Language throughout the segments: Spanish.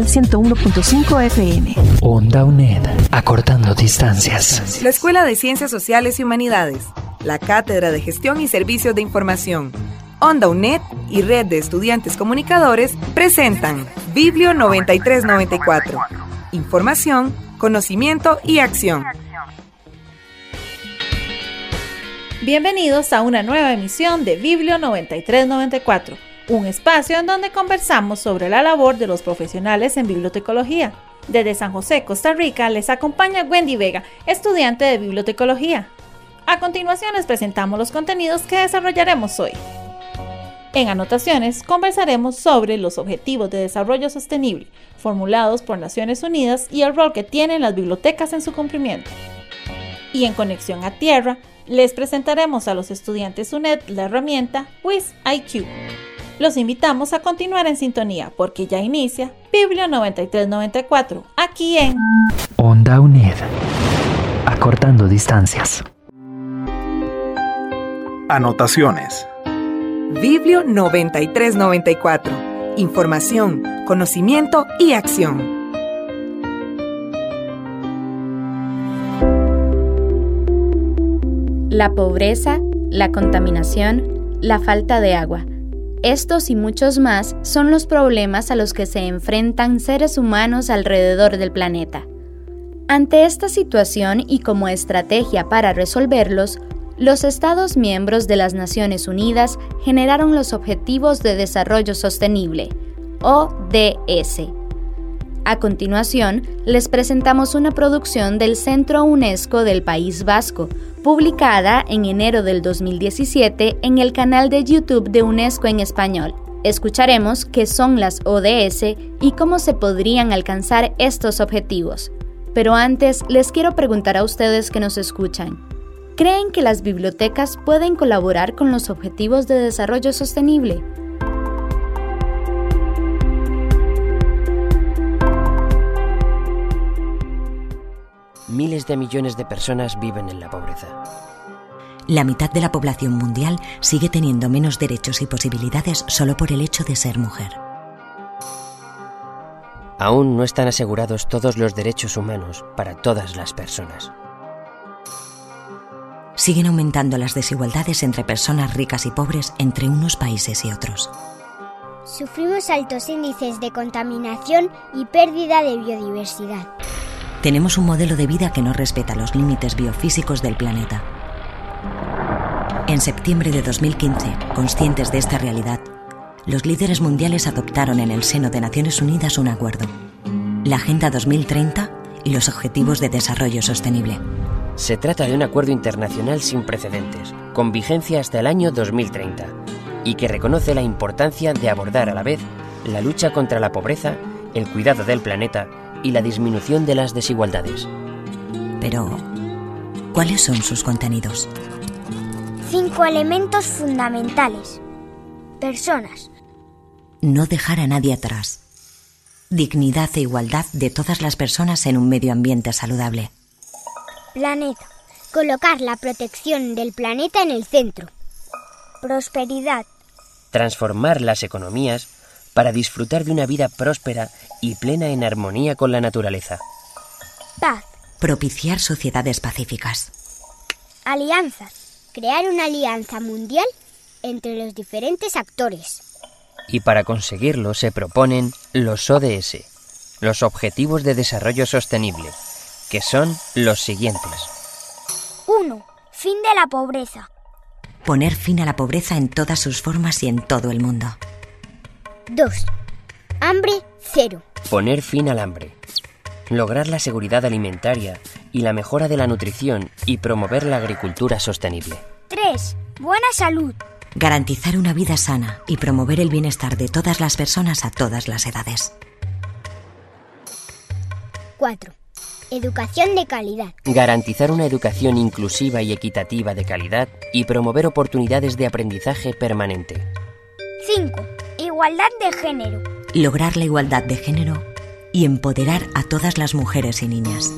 101.5 FM. Onda UNED. Acortando distancias. La Escuela de Ciencias Sociales y Humanidades. La Cátedra de Gestión y Servicios de Información. Onda UNED y Red de Estudiantes Comunicadores presentan Biblio 9394. Información, conocimiento y acción. Bienvenidos a una nueva emisión de Biblio 9394, un espacio en donde conversamos sobre la labor de los profesionales en bibliotecología. Desde San José, Costa Rica, les acompaña Wendy Vega, estudiante de bibliotecología. A continuación les presentamos los contenidos que desarrollaremos hoy. En anotaciones conversaremos sobre los Objetivos de Desarrollo Sostenible, formulados por Naciones Unidas y el rol que tienen las bibliotecas en su cumplimiento. Y en Conexión a Tierra, les presentaremos a los estudiantes UNED la herramienta WizIQ. Los invitamos a continuar en sintonía porque ya inicia Biblio 9394, aquí en Onda UNED, acortando distancias. Anotaciones. Biblio 9394. Información, conocimiento y acción. La pobreza, la contaminación, la falta de agua. Estos y muchos más son los problemas a los que se enfrentan seres humanos alrededor del planeta. Ante esta situación y como estrategia para resolverlos, los Estados miembros de las Naciones Unidas generaron los Objetivos de Desarrollo Sostenible, ODS. A continuación, les presentamos una producción del Centro UNESCO del País Vasco, publicada en enero del 2017 en el canal de YouTube de UNESCO en español. Escucharemos qué son las ODS y cómo se podrían alcanzar estos objetivos. Pero antes les quiero preguntar a ustedes que nos escuchan, ¿creen que las bibliotecas pueden colaborar con los objetivos de desarrollo sostenible? Miles de millones de personas viven en la pobreza. La mitad de la población mundial sigue teniendo menos derechos y posibilidades solo por el hecho de ser mujer. Aún no están asegurados todos los derechos humanos para todas las personas. Siguen aumentando las desigualdades entre personas ricas y pobres entre unos países y otros. Sufrimos altos índices de contaminación y pérdida de biodiversidad. Tenemos un modelo de vida que no respeta los límites biofísicos del planeta. En septiembre de 2015, conscientes de esta realidad, los líderes mundiales adoptaron en el seno de Naciones Unidas un acuerdo, la Agenda 2030 y los Objetivos de Desarrollo Sostenible. Se trata de un acuerdo internacional sin precedentes, con vigencia hasta el año 2030, y que reconoce la importancia de abordar a la vez la lucha contra la pobreza, el cuidado del planeta y la disminución de las desigualdades. Pero, ¿cuáles son sus contenidos? Cinco elementos fundamentales. Personas. No dejar a nadie atrás. Dignidad e igualdad de todas las personas en un medio ambiente saludable. Planeta. Colocar la protección del planeta en el centro. Prosperidad. Transformar las economías para disfrutar de una vida próspera y plena en armonía con la naturaleza. Paz. Propiciar sociedades pacíficas. Alianzas. Crear una alianza mundial entre los diferentes actores. Y para conseguirlo se proponen los ODS, los Objetivos de Desarrollo Sostenible, que son los siguientes. 1. Fin de la pobreza. Poner fin a la pobreza en todas sus formas y en todo el mundo. 2. Hambre cero. Poner fin al hambre. Lograr la seguridad alimentaria y la mejora de la nutrición y promover la agricultura sostenible. 3. Buena salud. Garantizar una vida sana y promover el bienestar de todas las personas a todas las edades. 4. Educación de calidad. Garantizar una educación inclusiva y equitativa de calidad y promover oportunidades de aprendizaje permanente. 5. Igualdad de género. Lograr la igualdad de género y empoderar a todas las mujeres y niñas.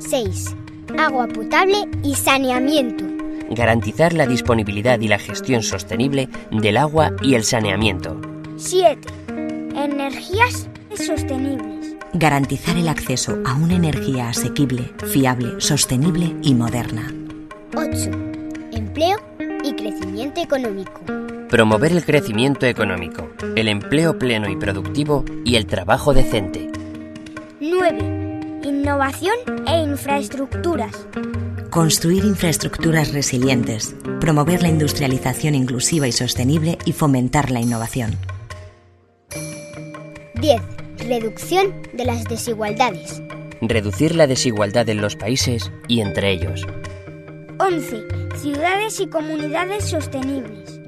6. Agua potable y saneamiento. Garantizar la disponibilidad y la gestión sostenible del agua y el saneamiento. 7. Energías sostenibles. Garantizar el acceso a una energía asequible, fiable, sostenible y moderna. 8. Empleo y crecimiento económico. Promover el crecimiento económico, el empleo pleno y productivo y el trabajo decente. 9. Innovación e infraestructuras. Construir infraestructuras resilientes, promover la industrialización inclusiva y sostenible y fomentar la innovación. 10. Reducción de las desigualdades. Reducir la desigualdad en los países y entre ellos. 11. Ciudades y comunidades sostenibles.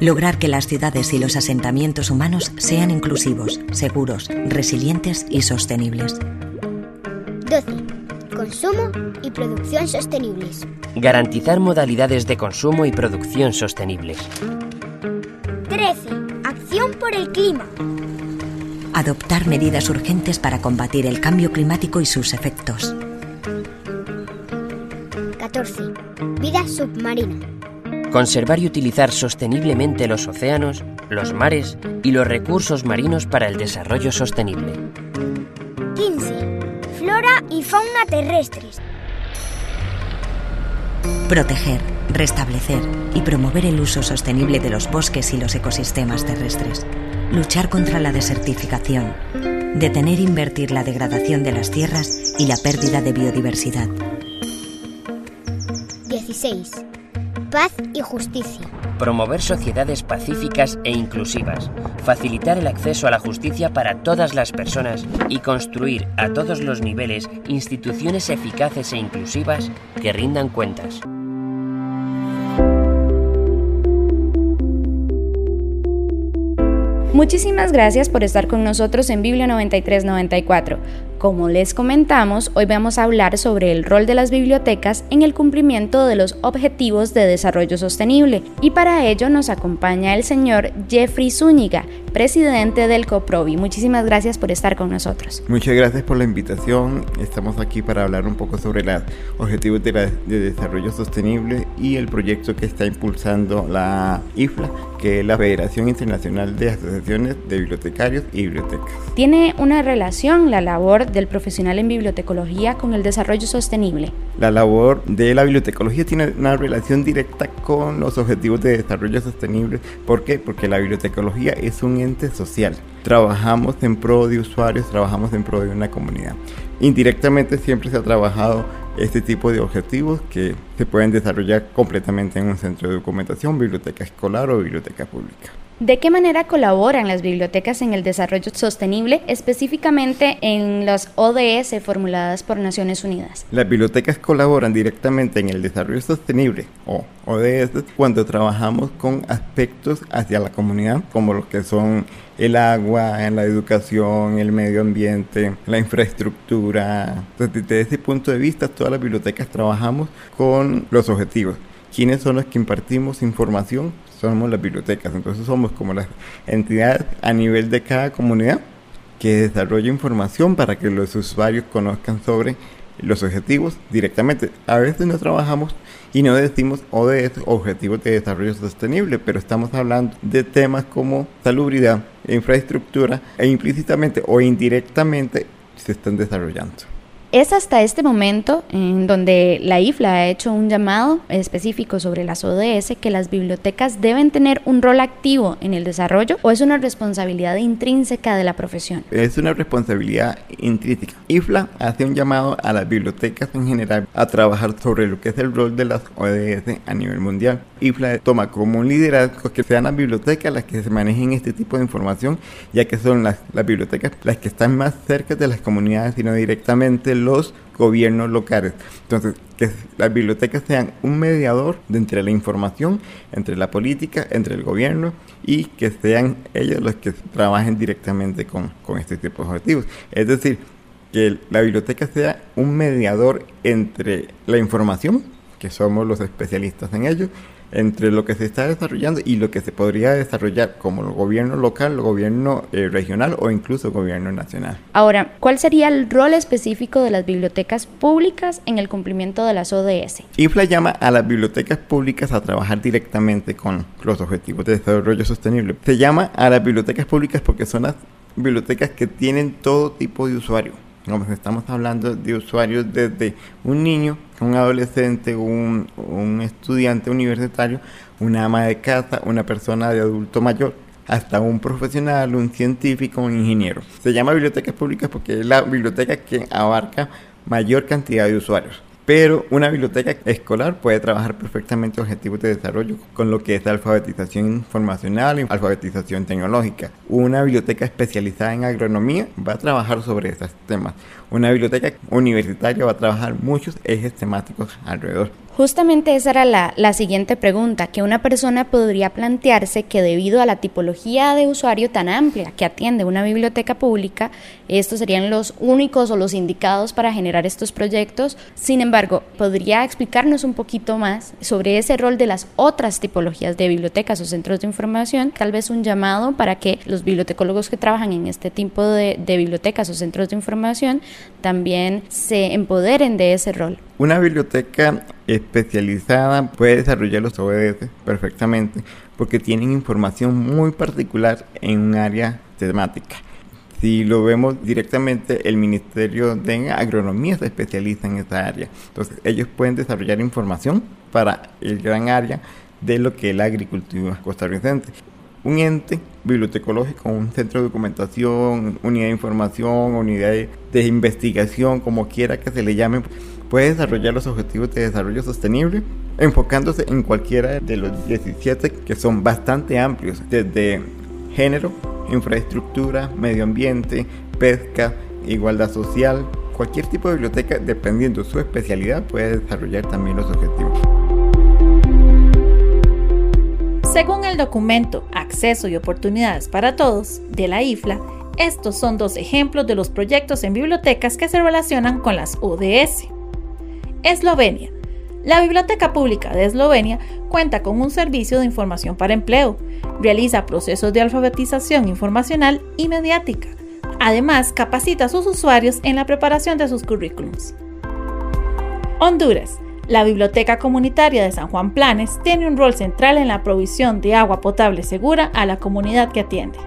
Lograr que las ciudades y los asentamientos humanos sean inclusivos, seguros, resilientes y sostenibles. 12. Consumo y producción sostenibles. Garantizar modalidades de consumo y producción sostenibles. 13. Acción por el clima. Adoptar medidas urgentes para combatir el cambio climático y sus efectos. 14. Vida submarina. Conservar y utilizar sosteniblemente los océanos, los mares y los recursos marinos para el desarrollo sostenible. 15. Flora y fauna terrestres. Proteger, restablecer y promover el uso sostenible de los bosques y los ecosistemas terrestres. Luchar contra la desertificación. Detener e invertir la degradación de las tierras y la pérdida de biodiversidad. 16. Paz y justicia. Promover sociedades pacíficas e inclusivas, facilitar el acceso a la justicia para todas las personas y construir a todos los niveles instituciones eficaces e inclusivas que rindan cuentas. Muchísimas gracias por estar con nosotros en Biblia 9394. Como les comentamos, hoy vamos a hablar sobre el rol de las bibliotecas en el cumplimiento de los Objetivos de Desarrollo Sostenible y para ello nos acompaña el señor Jeffrey Zúñiga, presidente del COPROVI. Muchísimas gracias por estar con nosotros. Muchas gracias por la invitación. Estamos aquí para hablar un poco sobre los Objetivos de, de Desarrollo Sostenible y el proyecto que está impulsando la IFLA, que es la Federación Internacional de Asociaciones de Bibliotecarios y Bibliotecas. ¿Tiene una relación la labor del profesional en bibliotecología con el desarrollo sostenible? La labor de la bibliotecología tiene una relación directa con los objetivos de desarrollo sostenible. ¿Por qué? Porque la bibliotecología es un ente social. Trabajamos en pro de usuarios, trabajamos en pro de una comunidad. Indirectamente siempre se ha trabajado este tipo de objetivos que se pueden desarrollar completamente en un centro de documentación, biblioteca escolar o biblioteca pública. ¿De qué manera colaboran las bibliotecas en el desarrollo sostenible, específicamente en las ODS formuladas por Naciones Unidas? Las bibliotecas colaboran directamente en el desarrollo sostenible o ODS cuando trabajamos con aspectos hacia la comunidad, como lo que son el agua, la educación, el medio ambiente, la infraestructura. desde ese punto de vista, todas las bibliotecas trabajamos con los objetivos. ¿Quiénes son los que impartimos información? Somos las bibliotecas. Entonces somos como las entidades a nivel de cada comunidad que desarrolla información para que los usuarios conozcan sobre los objetivos directamente. A veces no trabajamos y no decimos ODS, Objetivos de Desarrollo Sostenible, pero estamos hablando de temas como salubridad, infraestructura e implícitamente o indirectamente se están desarrollando. Es hasta este momento en donde la IFLA ha hecho un llamado específico sobre las ODS que las bibliotecas deben tener un rol activo en el desarrollo o es una responsabilidad intrínseca de la profesión. Es una responsabilidad intrínseca. IFLA hace un llamado a las bibliotecas en general a trabajar sobre lo que es el rol de las ODS a nivel mundial. IFLA toma como un liderazgo que sean las bibliotecas las que se manejen este tipo de información, ya que son las, las bibliotecas las que están más cerca de las comunidades y no directamente los gobiernos locales. Entonces, que las bibliotecas sean un mediador entre la información, entre la política, entre el gobierno y que sean ellos los que trabajen directamente con, con este tipo de objetivos. Es decir, que la biblioteca sea un mediador entre la información, que somos los especialistas en ello, entre lo que se está desarrollando y lo que se podría desarrollar como el gobierno local, el gobierno eh, regional o incluso el gobierno nacional. Ahora, ¿cuál sería el rol específico de las bibliotecas públicas en el cumplimiento de las ODS? IFLA llama a las bibliotecas públicas a trabajar directamente con los objetivos de desarrollo sostenible. Se llama a las bibliotecas públicas porque son las bibliotecas que tienen todo tipo de usuarios estamos hablando de usuarios desde un niño, un adolescente, un, un estudiante universitario, una ama de casa, una persona de adulto mayor, hasta un profesional, un científico, un ingeniero. Se llama bibliotecas públicas porque es la biblioteca que abarca mayor cantidad de usuarios. Pero una biblioteca escolar puede trabajar perfectamente objetivos de desarrollo con lo que es alfabetización informacional y alfabetización tecnológica. Una biblioteca especializada en agronomía va a trabajar sobre esos temas. Una biblioteca universitaria va a trabajar muchos ejes temáticos alrededor. Justamente esa era la, la, siguiente pregunta, que una persona podría plantearse que debido a la tipología de usuario tan amplia que atiende una biblioteca pública, estos serían los únicos o los indicados para generar estos proyectos. Sin embargo, ¿podría explicarnos un poquito más sobre ese rol de las otras tipologías de bibliotecas o centros de información? Tal vez un llamado para que los bibliotecólogos que trabajan en este tipo de, de bibliotecas o centros de información también se empoderen de ese rol. Una biblioteca especializada puede desarrollar los ODS perfectamente porque tienen información muy particular en un área temática. Si lo vemos directamente, el Ministerio de Agronomía se especializa en esa área. Entonces, ellos pueden desarrollar información para el gran área de lo que es la agricultura costarricense. Un ente bibliotecológico, un centro de documentación, unidad de información, unidad de investigación, como quiera que se le llame, puede desarrollar los objetivos de desarrollo sostenible enfocándose en cualquiera de los 17 que son bastante amplios, desde género, infraestructura, medio ambiente, pesca, igualdad social. Cualquier tipo de biblioteca, dependiendo de su especialidad, puede desarrollar también los objetivos. Según el documento Acceso y Oportunidades para Todos de la IFLA, estos son dos ejemplos de los proyectos en bibliotecas que se relacionan con las ODS. Eslovenia. La Biblioteca Pública de Eslovenia cuenta con un servicio de información para empleo, realiza procesos de alfabetización informacional y mediática. Además, capacita a sus usuarios en la preparación de sus currículums. Honduras. La Biblioteca Comunitaria de San Juan Planes tiene un rol central en la provisión de agua potable segura a la comunidad que atiende.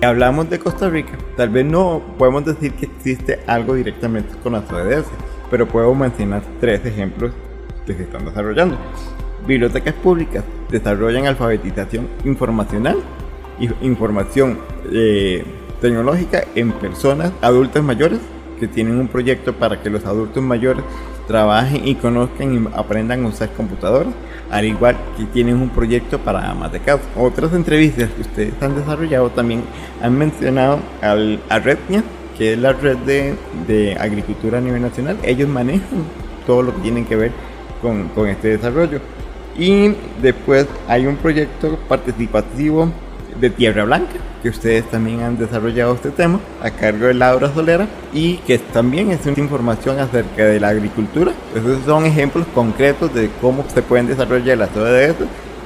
Hablamos de Costa Rica, tal vez no podemos decir que existe algo directamente con las ODS, pero puedo mencionar tres ejemplos que se están desarrollando. Bibliotecas públicas desarrollan alfabetización informacional y información eh, tecnológica en personas adultas mayores que tienen un proyecto para que los adultos mayores trabajen y conozcan y aprendan a usar computadoras al igual que tienen un proyecto para amas de casa. Otras entrevistas que ustedes han desarrollado también han mencionado al, a Rednia, que es la red de, de, agricultura a nivel nacional. Ellos manejan todo lo que tienen que ver con, con este desarrollo. Y después hay un proyecto participativo de Tierra Blanca, que ustedes también han desarrollado este tema a cargo de Laura Solera y que también es una información acerca de la agricultura. Esos son ejemplos concretos de cómo se pueden desarrollar las ODS.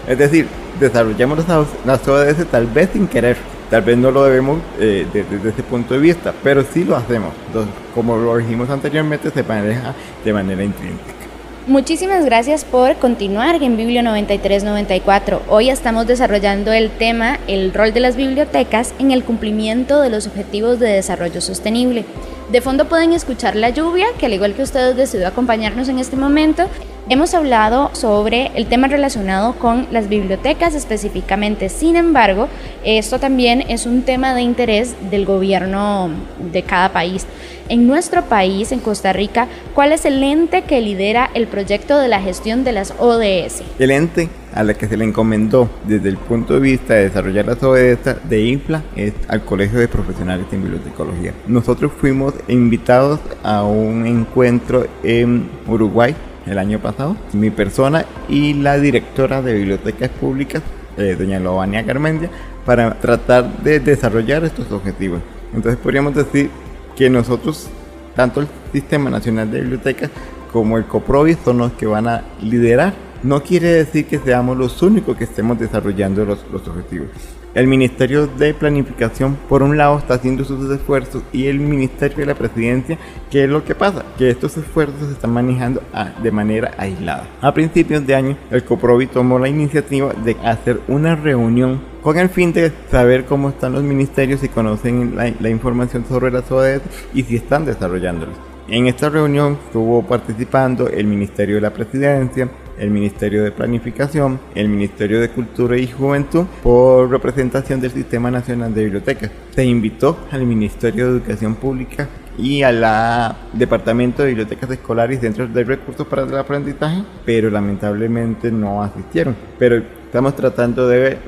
Es decir, desarrollamos las ODS tal vez sin querer, tal vez no lo debemos eh, desde, ese punto de vista, pero sí lo hacemos. Entonces, como lo dijimos anteriormente, se maneja de manera intrínseca. Muchísimas gracias por continuar en Biblio 9394. Hoy estamos desarrollando el tema el rol de las bibliotecas en el cumplimiento de los objetivos de desarrollo sostenible. De fondo pueden escuchar la lluvia, que al igual que ustedes decidió acompañarnos en este momento, Hemos hablado sobre el tema relacionado con las bibliotecas específicamente, sin embargo, esto también es un tema de interés del gobierno de cada país. En nuestro país, en Costa Rica, ¿cuál es el ente que lidera el proyecto de la gestión de las ODS? El ente a la que se le encomendó desde el punto de vista de desarrollar las ODS de INFLA es al Colegio de Profesionales en Bibliotecología. Nosotros fuimos invitados a un encuentro en Uruguay el año pasado, mi persona y la directora de bibliotecas públicas, eh, doña Lobania Carmendia, para tratar de desarrollar estos objetivos. Entonces podríamos decir que nosotros, tanto el Sistema Nacional de Bibliotecas como el COPROVI son los que van a liderar. No quiere decir que seamos los únicos que estemos desarrollando los, los objetivos. El Ministerio de Planificación, por un lado, está haciendo sus esfuerzos y el Ministerio de la Presidencia, ¿qué es lo que pasa? Que estos esfuerzos se están manejando de manera aislada. A principios de año, el COPROVI tomó la iniciativa de hacer una reunión con el fin de saber cómo están los ministerios, si conocen la, la información sobre las ODS y si están desarrollándolos. En esta reunión estuvo participando el Ministerio de la Presidencia, el Ministerio de Planificación, el Ministerio de Cultura y Juventud por representación del Sistema Nacional de Bibliotecas. Se invitó al Ministerio de Educación Pública y a la Departamento de Bibliotecas Escolares y Centros de Recursos para el Aprendizaje, pero lamentablemente no asistieron. Pero estamos tratando de,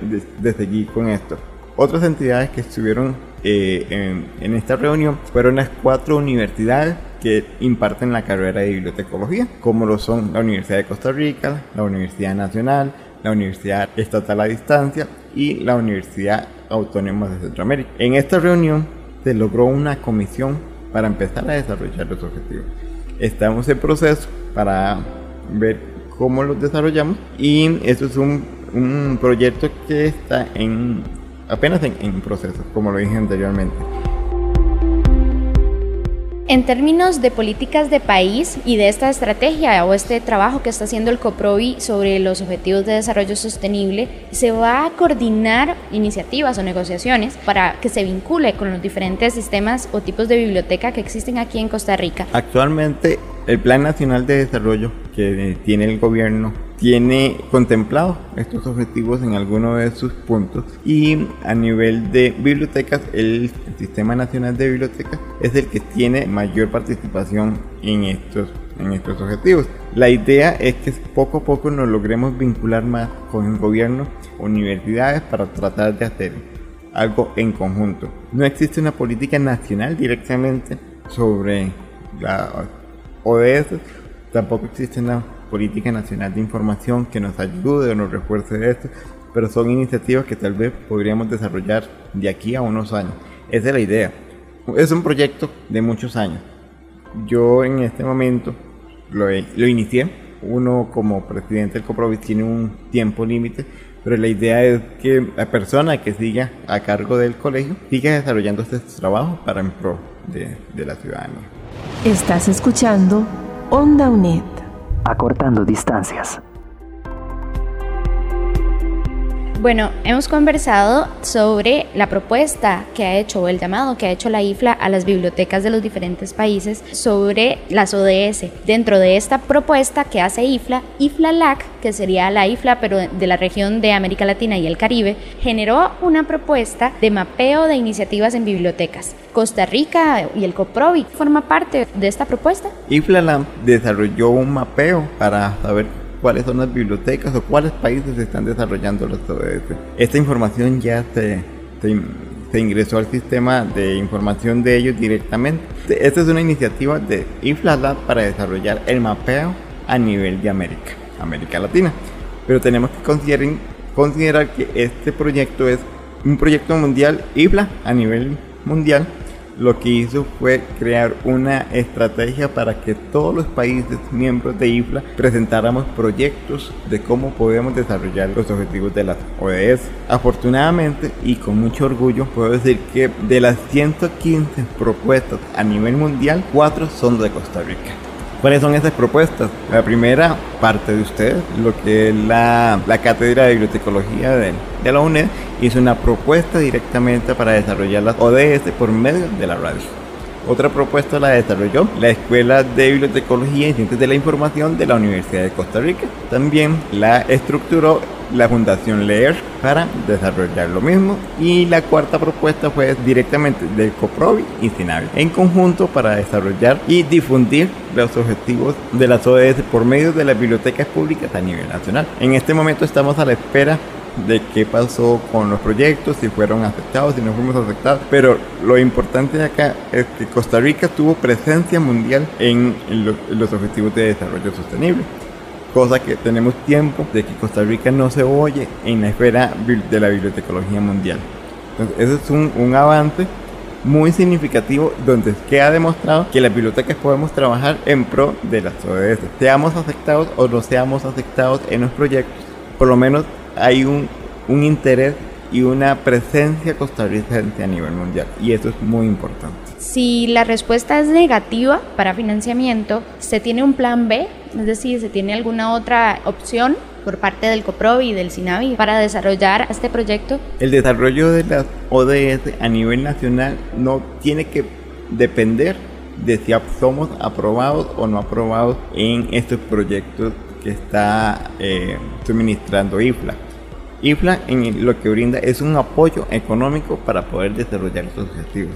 de, seguir con esto. Otras entidades que estuvieron eh, en, en, esta reunión fueron las cuatro universidades que imparten la carrera de bibliotecología, como lo son la Universidad de Costa Rica, la Universidad Nacional, la Universidad Estatal a Distancia y la Universidad Autónoma de Centroamérica. En esta reunión se logró una comisión para empezar a desarrollar los objetivos. Estamos en proceso para ver cómo los desarrollamos y esto es un, un proyecto que está en apenas en, en proceso, como lo dije anteriormente. En términos de políticas de país y de esta estrategia o este trabajo que está haciendo el COPROVI sobre los objetivos de desarrollo sostenible, se va a coordinar iniciativas o negociaciones para que se vincule con los diferentes sistemas o tipos de biblioteca que existen aquí en Costa Rica. Actualmente, el Plan Nacional de Desarrollo que tiene el gobierno tiene contemplado estos objetivos en alguno de sus puntos y a nivel de bibliotecas el Sistema Nacional de Bibliotecas es el que tiene mayor participación en estos, en estos objetivos. La idea es que poco a poco nos logremos vincular más con el gobierno, universidades para tratar de hacer algo en conjunto. No existe una política nacional directamente sobre la ODS, tampoco existe una política nacional de información que nos ayude o nos refuerce esto, pero son iniciativas que tal vez podríamos desarrollar de aquí a unos años. Esa es la idea. Es un proyecto de muchos años. Yo en este momento lo, lo inicié. Uno como presidente del Coprovis tiene un tiempo límite, pero la idea es que la persona que siga a cargo del colegio siga desarrollando este trabajo para en pro de, de la ciudadanía. Estás escuchando Onda UNED acortando distancias. Bueno, hemos conversado sobre la propuesta que ha hecho el llamado que ha hecho la IFLA a las bibliotecas de los diferentes países sobre las ODS. Dentro de esta propuesta que hace IFLA, IFLA-LAC, que sería la IFLA pero de la región de América Latina y el Caribe, generó una propuesta de mapeo de iniciativas en bibliotecas. Costa Rica y el COPROVI forma parte de esta propuesta. IFLA desarrolló un mapeo para saber cuáles son las bibliotecas o cuáles países están desarrollando. Esta información ya se, se, ingresó al sistema de información de ellos directamente. Esta es una iniciativa de IFLALab para desarrollar el mapeo a nivel de América, América Latina. Pero tenemos que considerar, considerar que este proyecto es un proyecto mundial IFLA a nivel mundial lo que hizo fue crear una estrategia para que todos los países miembros de IFLA presentáramos proyectos de cómo podemos desarrollar los objetivos de las ODS. Afortunadamente y con mucho orgullo puedo decir que de las 115 propuestas a nivel mundial, 4 son de Costa Rica. ¿Cuáles son esas propuestas? La primera parte de ustedes, lo que es la, la Cátedra de Bibliotecología de, de la UNED, hizo una propuesta directamente para desarrollar las ODS por medio de la radio. Otra propuesta la desarrolló la Escuela de Bibliotecología y Ciencias de la Información de la Universidad de Costa Rica. También la estructuró la Fundación Leer para desarrollar lo mismo. Y la cuarta propuesta fue directamente del COPROVI y SINAVI en conjunto para desarrollar y difundir los objetivos de las ODS por medio de las bibliotecas públicas a nivel nacional. En este momento estamos a la espera de qué pasó con los proyectos, si fueron aceptados, si no fuimos aceptados. Pero lo importante de acá es que Costa Rica tuvo presencia mundial en, los objetivos de desarrollo sostenible. Cosa que tenemos tiempo de que Costa Rica no se oye en la esfera de la bibliotecología mundial. Entonces, ese es un, un avance muy significativo donde queda demostrado que las bibliotecas podemos trabajar en pro de las ODS. Seamos aceptados o no seamos aceptados en los proyectos, por lo menos hay un, un interés y una presencia costarricense a nivel mundial y eso es muy importante. Si la respuesta es negativa para financiamiento, ¿se tiene un plan B? Es decir, ¿se tiene alguna otra opción por parte del COPROVI y del SINAVI para desarrollar este proyecto? El desarrollo de las ODS a nivel nacional no tiene que depender de si somos aprobados o no aprobados en estos proyectos que está eh, suministrando IFLA. IFLA en lo que brinda es un apoyo económico para poder desarrollar estos objetivos.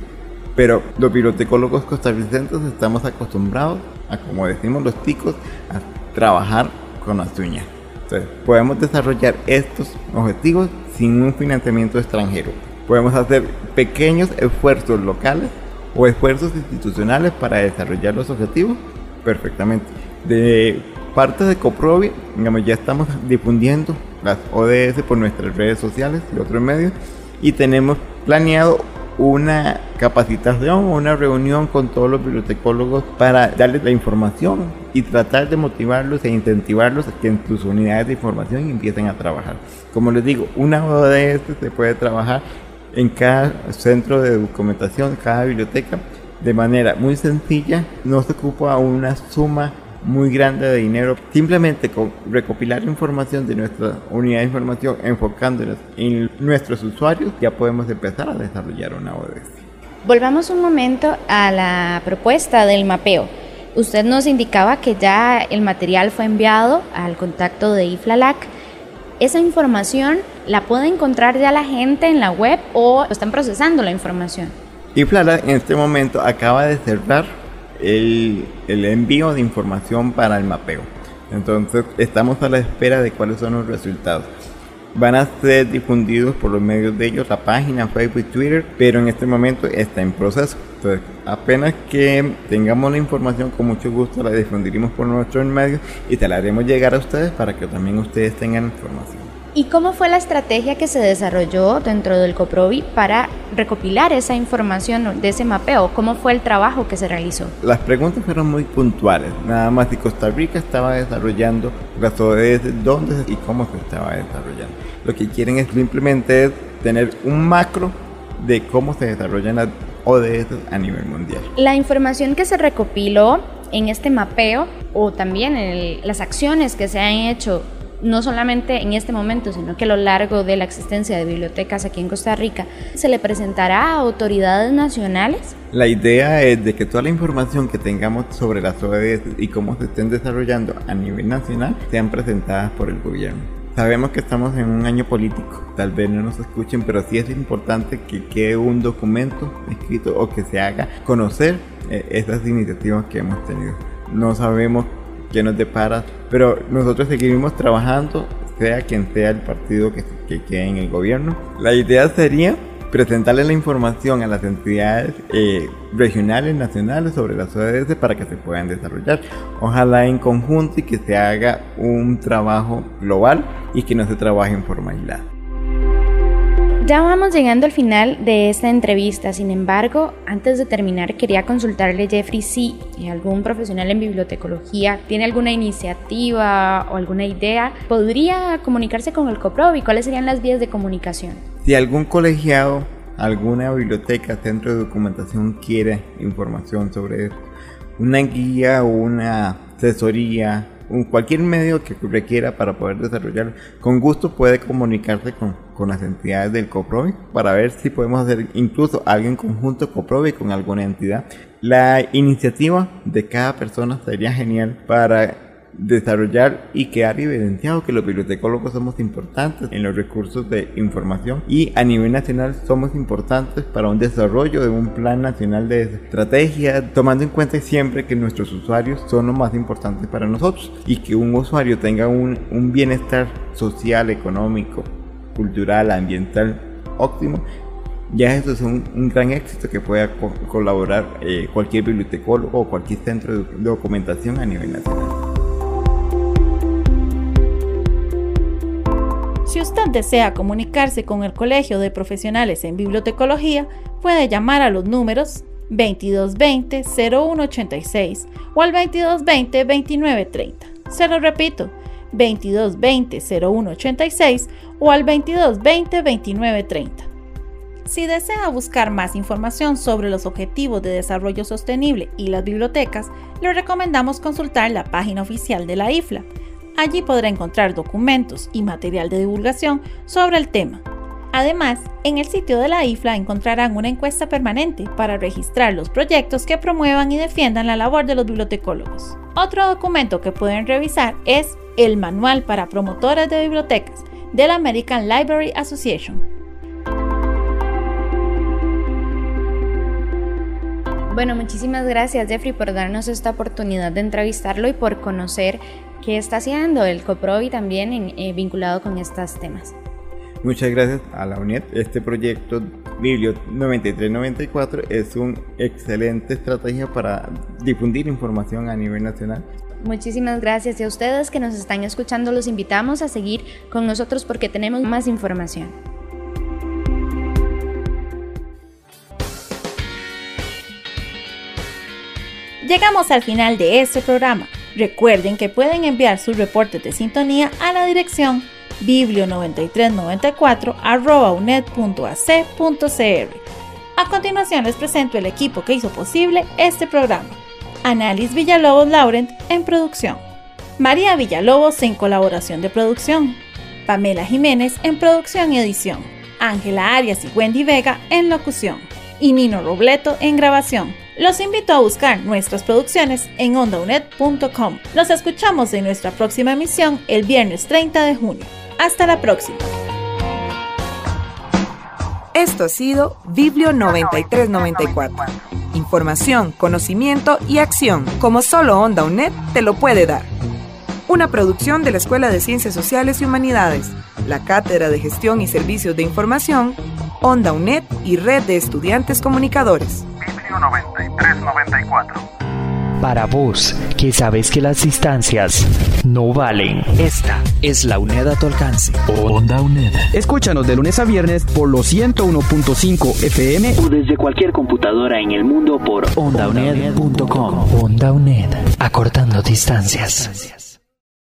Pero los bibliotecólogos costarricenses estamos acostumbrados a, como decimos los ticos, a trabajar con las uñas. Entonces, podemos desarrollar estos objetivos sin un financiamiento extranjero. Podemos hacer pequeños esfuerzos locales o esfuerzos institucionales para desarrollar los objetivos perfectamente. De parte de Coprovi, digamos, ya estamos difundiendo las ODS por nuestras redes sociales y otros medios y tenemos planeado una capacitación o una reunión con todos los bibliotecólogos para darles la información y tratar de motivarlos e incentivarlos a que en sus unidades de información empiecen a trabajar. Como les digo, una ODS se puede trabajar en cada centro de documentación, cada biblioteca, de manera muy sencilla, no se ocupa una suma muy grande de dinero. Simplemente con recopilar información de nuestra unidad de información, enfocándonos en nuestros usuarios, ya podemos empezar a desarrollar una ODS. Volvamos un momento a la propuesta del mapeo. Usted nos indicaba que ya el material fue enviado al contacto de IFLALAC. ¿Esa información la puede encontrar ya la gente en la web o están procesando la información? IFLALAC en este momento acaba de cerrar el, envío de información para el mapeo. Entonces estamos a la espera de cuáles son los resultados. Van a ser difundidos por los medios de ellos, la página, Facebook y Twitter, pero en este momento está en proceso. Entonces, apenas que tengamos la información, con mucho gusto la difundiremos por nuestros medios y te la haremos llegar a ustedes para que también ustedes tengan información. ¿Y cómo fue la estrategia que se desarrolló dentro del COPROVI para recopilar esa información de ese mapeo? ¿Cómo fue el trabajo que se realizó? Las preguntas fueron muy puntuales. Nada más si Costa Rica estaba desarrollando las ODS, dónde y cómo se estaba desarrollando. Lo que quieren es simplemente tener un macro de cómo se desarrollan las ODS a nivel mundial. La información que se recopiló en este mapeo o también en las acciones que se han hecho no solamente en este momento, sino que a lo largo de la existencia de bibliotecas aquí en Costa Rica, se le presentará a autoridades nacionales? La idea es de que toda la información que tengamos sobre las ODS y cómo se estén desarrollando a nivel nacional sean presentadas por el gobierno. Sabemos que estamos en un año político, tal vez no nos escuchen, pero sí es importante que quede un documento escrito o que se haga conocer eh, esas iniciativas que hemos tenido. No sabemos que nos depara, pero nosotros seguiremos trabajando, sea quien sea el partido que, que quede en el gobierno. La idea sería presentarle la información a las entidades eh, regionales, nacionales sobre las ODS para que se puedan desarrollar. Ojalá en conjunto y que se haga un trabajo global y que no se trabaje en formalidad. Ya vamos llegando al final de esta entrevista, sin embargo, antes de terminar quería consultarle Jeffrey si algún profesional en bibliotecología tiene alguna iniciativa o alguna idea, podría comunicarse con el COPROVI, cuáles serían las vías de comunicación. Si algún colegiado, alguna biblioteca, centro de documentación quiere información sobre una guía o una asesoría cualquier medio que requiera para poder desarrollar, con gusto puede comunicarse con, con las entidades del COPROVI para ver si podemos hacer incluso algo en conjunto COPROVI con alguna entidad. La iniciativa de cada persona sería genial para desarrollar y quedar evidenciado que los bibliotecólogos somos importantes en los recursos de información y a nivel nacional somos importantes para un desarrollo de un plan nacional de estrategia, tomando en cuenta siempre que nuestros usuarios son los más importantes para nosotros y que un usuario tenga un, un bienestar social, económico, cultural, ambiental óptimo ya eso es un, gran éxito que pueda colaborar eh, cualquier bibliotecólogo o cualquier centro de documentación a nivel nacional. Si usted desea comunicarse con el Colegio de Profesionales en Bibliotecología, puede llamar a los números 2220-0186 o al 2220-2930. Se lo repito, 2220-0186 o al 2220-2930. Si desea buscar más información sobre los Objetivos de Desarrollo Sostenible y las bibliotecas, le recomendamos consultar la página oficial de la IFLA. Allí podrá encontrar documentos y material de divulgación sobre el tema. Además, en el sitio de la IFLA encontrarán una encuesta permanente para registrar los proyectos que promuevan y defiendan la labor de los bibliotecólogos. Otro documento que pueden revisar es el Manual para Promotores de Bibliotecas de la American Library Association. Bueno, muchísimas gracias Jeffrey por darnos esta oportunidad de entrevistarlo y por conocer qué está haciendo el COPROVI también eh, vinculado con estos temas. Muchas gracias a la UNED. Este proyecto Biblio 9394 es una excelente estrategia para difundir información a nivel nacional. Muchísimas gracias y a ustedes que nos están escuchando los invitamos a seguir con nosotros porque tenemos más información. Llegamos al final de este programa. Recuerden que pueden enviar sus reportes de sintonía a la dirección biblio9394 A continuación les presento el equipo que hizo posible este programa. Análisis Villalobos Laurent en producción. María Villalobos en colaboración de producción. Pamela Jiménez en producción y edición. Ángela Arias y Wendy Vega en locución. Y Nino Robleto en grabación. Los invito a buscar nuestras producciones en ondaunet.com. Nos escuchamos en nuestra próxima emisión el viernes 30 de junio. Hasta la próxima. Esto ha sido Biblio 9394. Información, conocimiento y acción, como solo Onda UNED te lo puede dar. Una producción de la Escuela de Ciencias Sociales y Humanidades, la Cátedra de Gestión y Servicios de Información, Onda UNED y Red de Estudiantes Comunicadores. Biblio 9394 para vos, que sabes que las distancias no valen. Esta es la UNED a tu alcance. Onda UNED. Escúchanos de lunes a viernes por los 101.5 FM o desde cualquier computadora en el mundo por ondauned.com. Onda UNED, acortando distancias.